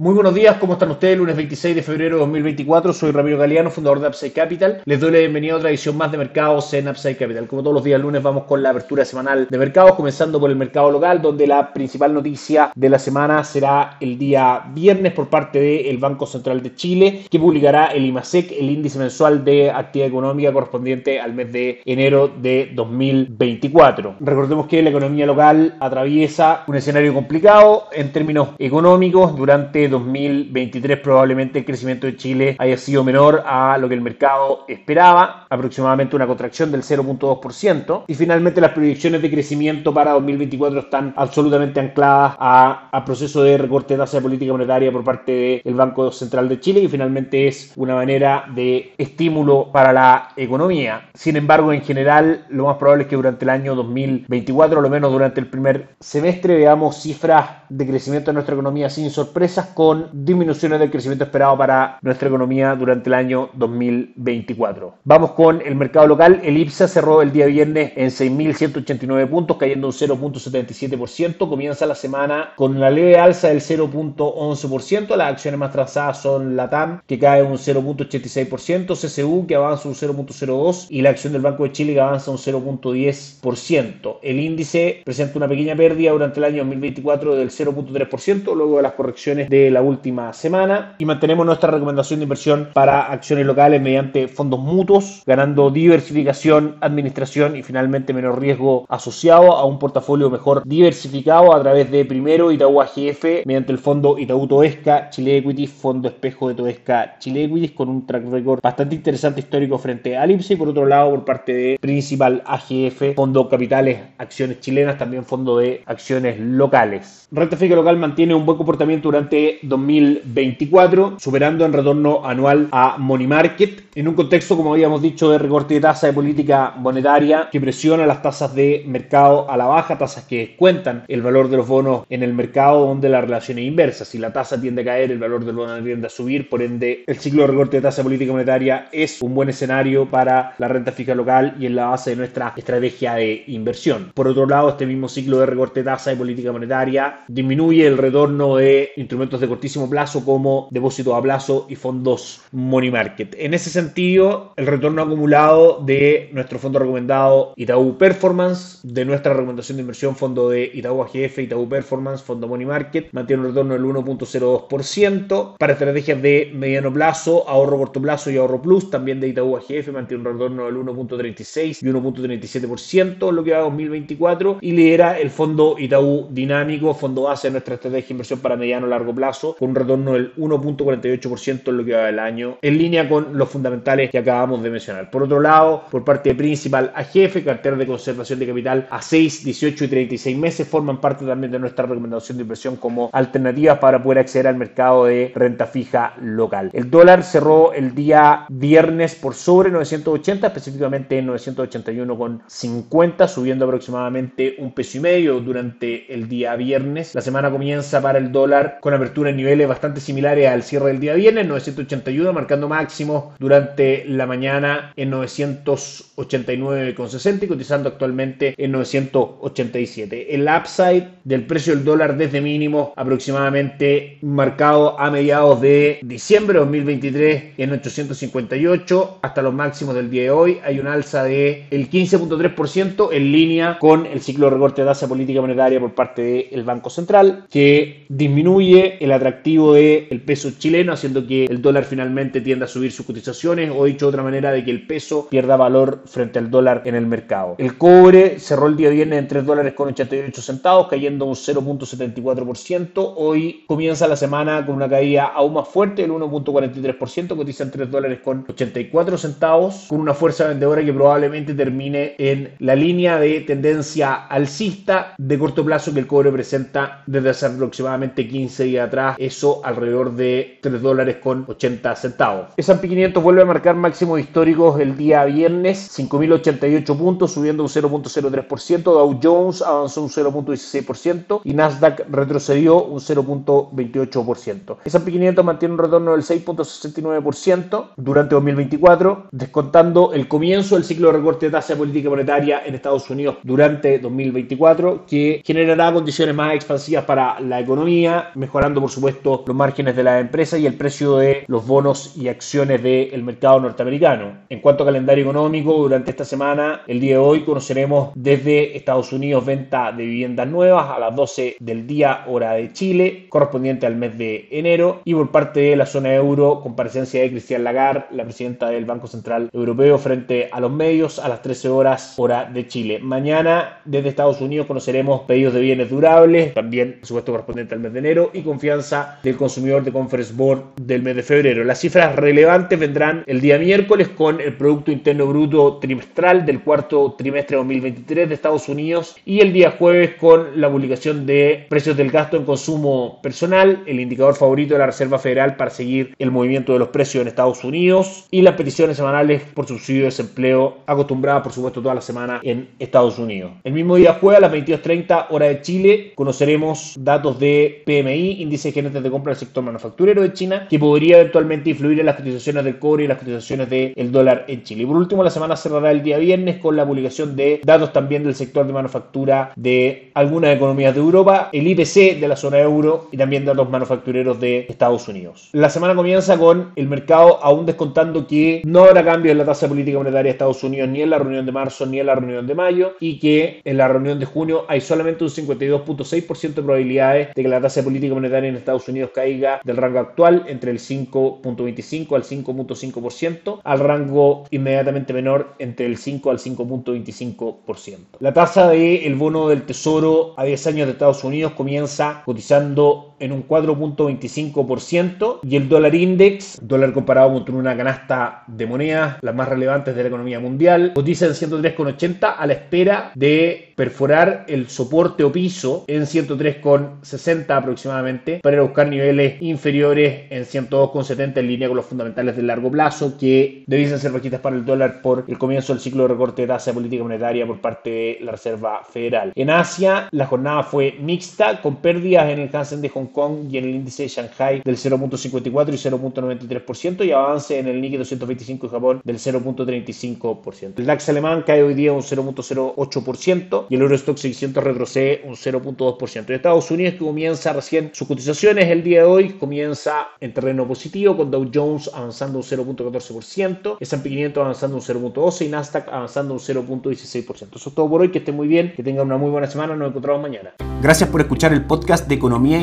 Muy buenos días, ¿cómo están ustedes? Lunes 26 de febrero de 2024, soy Ramiro Galeano, fundador de Upside Capital. Les doy la bienvenida a otra edición más de mercados en Upside Capital. Como todos los días lunes vamos con la apertura semanal de mercados, comenzando por el mercado local, donde la principal noticia de la semana será el día viernes por parte del Banco Central de Chile, que publicará el IMASEC, el índice mensual de actividad económica correspondiente al mes de enero de 2024. Recordemos que la economía local atraviesa un escenario complicado en términos económicos durante 2023 probablemente el crecimiento de Chile haya sido menor a lo que el mercado esperaba, aproximadamente una contracción del 0.2%. Y finalmente las proyecciones de crecimiento para 2024 están absolutamente ancladas a, a proceso de recorte de tasa de política monetaria por parte del Banco Central de Chile y finalmente es una manera de estímulo para la economía. Sin embargo, en general, lo más probable es que durante el año 2024, o lo menos durante el primer semestre, veamos cifras de crecimiento de nuestra economía sin sorpresas con disminuciones del crecimiento esperado para nuestra economía durante el año 2024. Vamos con el mercado local. El IPSA cerró el día viernes en 6.189 puntos, cayendo un 0.77%. Comienza la semana con una leve alza del 0.11%. Las acciones más trazadas son la TAM, que cae un 0.86%, CCU, que avanza un 0.02% y la acción del Banco de Chile, que avanza un 0.10%. El índice presenta una pequeña pérdida durante el año 2024 del 0.3%, luego de las correcciones de la última semana y mantenemos nuestra recomendación de inversión para acciones locales mediante fondos mutuos, ganando diversificación, administración y finalmente menor riesgo asociado a un portafolio mejor diversificado a través de primero Itaú AGF mediante el fondo Itaú Toesca Chile Equities, fondo espejo de Toesca Chile Equities con un track record bastante interesante histórico frente a Lipse y por otro lado por parte de Principal AGF, fondo capitales acciones chilenas, también fondo de acciones locales. Renta fija local mantiene un buen comportamiento durante 2024, superando en retorno anual a Money Market, en un contexto, como habíamos dicho, de recorte de tasa de política monetaria que presiona las tasas de mercado a la baja, tasas que cuentan el valor de los bonos en el mercado, donde la relación es inversa. Si la tasa tiende a caer, el valor del bono tiende a subir, por ende, el ciclo de recorte de tasa de política monetaria es un buen escenario para la renta fija local y en la base de nuestra estrategia de inversión. Por otro lado, este mismo ciclo de recorte de tasa de política monetaria disminuye el retorno de instrumentos de cortísimo plazo como depósitos a plazo y fondos money market. En ese sentido, el retorno acumulado de nuestro fondo recomendado Itaú Performance, de nuestra recomendación de inversión fondo de Itaú AGF, Itaú Performance, fondo money market, mantiene un retorno del 1.02%. Para estrategias de mediano plazo, ahorro corto plazo y ahorro plus, también de Itaú AGF, mantiene un retorno del 1.36 y 1.37%, lo que va a 2024, y lidera el fondo Itaú Dinámico, fondo base de nuestra estrategia de inversión para mediano largo plazo, con un retorno del 1.48% en lo que va del año, en línea con los fundamentales que acabamos de mencionar. Por otro lado, por parte de Principal AGF, cartera de conservación de capital a 6, 18 y 36 meses, forman parte también de nuestra recomendación de inversión como alternativas para poder acceder al mercado de renta fija local. El dólar cerró el día viernes por sobre 980, específicamente en 981,50, subiendo aproximadamente un peso y medio durante el día viernes. La semana comienza para el dólar con apertura en niveles bastante similares al cierre del día viernes, 981, marcando máximo durante la mañana en 989,60 y cotizando actualmente en 987. El upside del precio del dólar desde mínimo aproximadamente marcado a mediados de diciembre de 2023 en 858 hasta los máximos del día de hoy. Hay una alza de el 15.3% en línea con el ciclo de recorte de tasa política monetaria por parte del Banco Central, que disminuye el atractivo del peso chileno, haciendo que el dólar finalmente tienda a subir sus cotizaciones, o dicho de otra manera, de que el peso pierda valor frente al dólar en el mercado. El cobre cerró el día viernes en 3 dólares con 88 centavos, cayendo un 0.74%. Hoy comienza la semana con una caída aún más fuerte, el 1.43%, cotiza en 3 dólares con 84 centavos, con una fuerza vendedora que probablemente termine en la línea de tendencia alcista de corto plazo que el cobre presenta desde hace aproximadamente 15 días atrás atrás eso alrededor de 3 dólares con 80 centavos. S&P 500 vuelve a marcar máximos históricos el día viernes, 5.088 puntos, subiendo un 0.03%, Dow Jones avanzó un 0.16% y Nasdaq retrocedió un 0.28%. S&P 500 mantiene un retorno del 6.69% durante 2024, descontando el comienzo del ciclo de recorte de tasa de política monetaria en Estados Unidos durante 2024, que generará condiciones más expansivas para la economía, mejorando por supuesto los márgenes de la empresa y el precio de los bonos y acciones del mercado norteamericano. En cuanto a calendario económico, durante esta semana, el día de hoy, conoceremos desde Estados Unidos venta de viviendas nuevas a las 12 del día hora de Chile, correspondiente al mes de enero, y por parte de la zona euro, comparecencia de Cristian Lagarde, la presidenta del Banco Central Europeo, frente a los medios a las 13 horas hora de Chile. Mañana, desde Estados Unidos, conoceremos pedidos de bienes durables, también, por supuesto, correspondiente al mes de enero, y confianza del consumidor de Conference Board del mes de febrero. Las cifras relevantes vendrán el día miércoles con el Producto Interno Bruto trimestral del cuarto trimestre de 2023 de Estados Unidos y el día jueves con la publicación de precios del gasto en consumo personal, el indicador favorito de la Reserva Federal para seguir el movimiento de los precios en Estados Unidos y las peticiones semanales por subsidio de desempleo acostumbradas por supuesto toda la semana en Estados Unidos. El mismo día jueves a las 22.30 hora de Chile conoceremos datos de PMI, índice de gerentes de compra del sector manufacturero de China, que podría eventualmente influir en las cotizaciones del cobre y las cotizaciones del dólar en Chile. Y por último, la semana cerrará el día viernes con la publicación de datos también del sector de manufactura de algunas economías de Europa, el IPC de la zona euro y también datos manufactureros de Estados Unidos. La semana comienza con el mercado aún descontando que no habrá cambio en la tasa política monetaria de Estados Unidos ni en la reunión de marzo ni en la reunión de mayo y que en la reunión de junio hay solamente un 52.6% de probabilidades de que la tasa política monetaria en Estados Unidos caiga del rango actual entre el 5.25 al 5.5% al rango inmediatamente menor entre el 5 al 5.25%. La tasa del el bono del tesoro a 10 años de Estados Unidos comienza cotizando en un 4.25% y el dólar index, dólar comparado con una canasta de monedas, las más relevantes de la economía mundial, cotiza en 103.80 a la espera de perforar el soporte o piso en 103.60 aproximadamente para buscar niveles inferiores en 102.70 en línea con los fundamentales del largo plazo que debiesen ser bajistas para el dólar por el comienzo del ciclo de recorte de tasa de política monetaria por parte de la Reserva Federal. En Asia la jornada fue mixta con pérdidas en el Hansen de Hong Y en el índice de Shanghai del 0.54 y 0.93% y avance en el Nikkei 225 de Japón del 0.35%. El DAX alemán cae hoy día un 0.08% y el Eurostock 600 retrocede un 0.2%. Estados Unidos que comienza recién sus cotizaciones el día de hoy comienza en terreno positivo con Dow Jones avanzando un 0.14%, S&P 500 avanzando un 0.12 y Nasdaq avanzando un 0.16%. Eso es todo por hoy, que estén muy bien, que tengan una muy buena semana, nos encontramos mañana. Gracias por escuchar el podcast de Economía e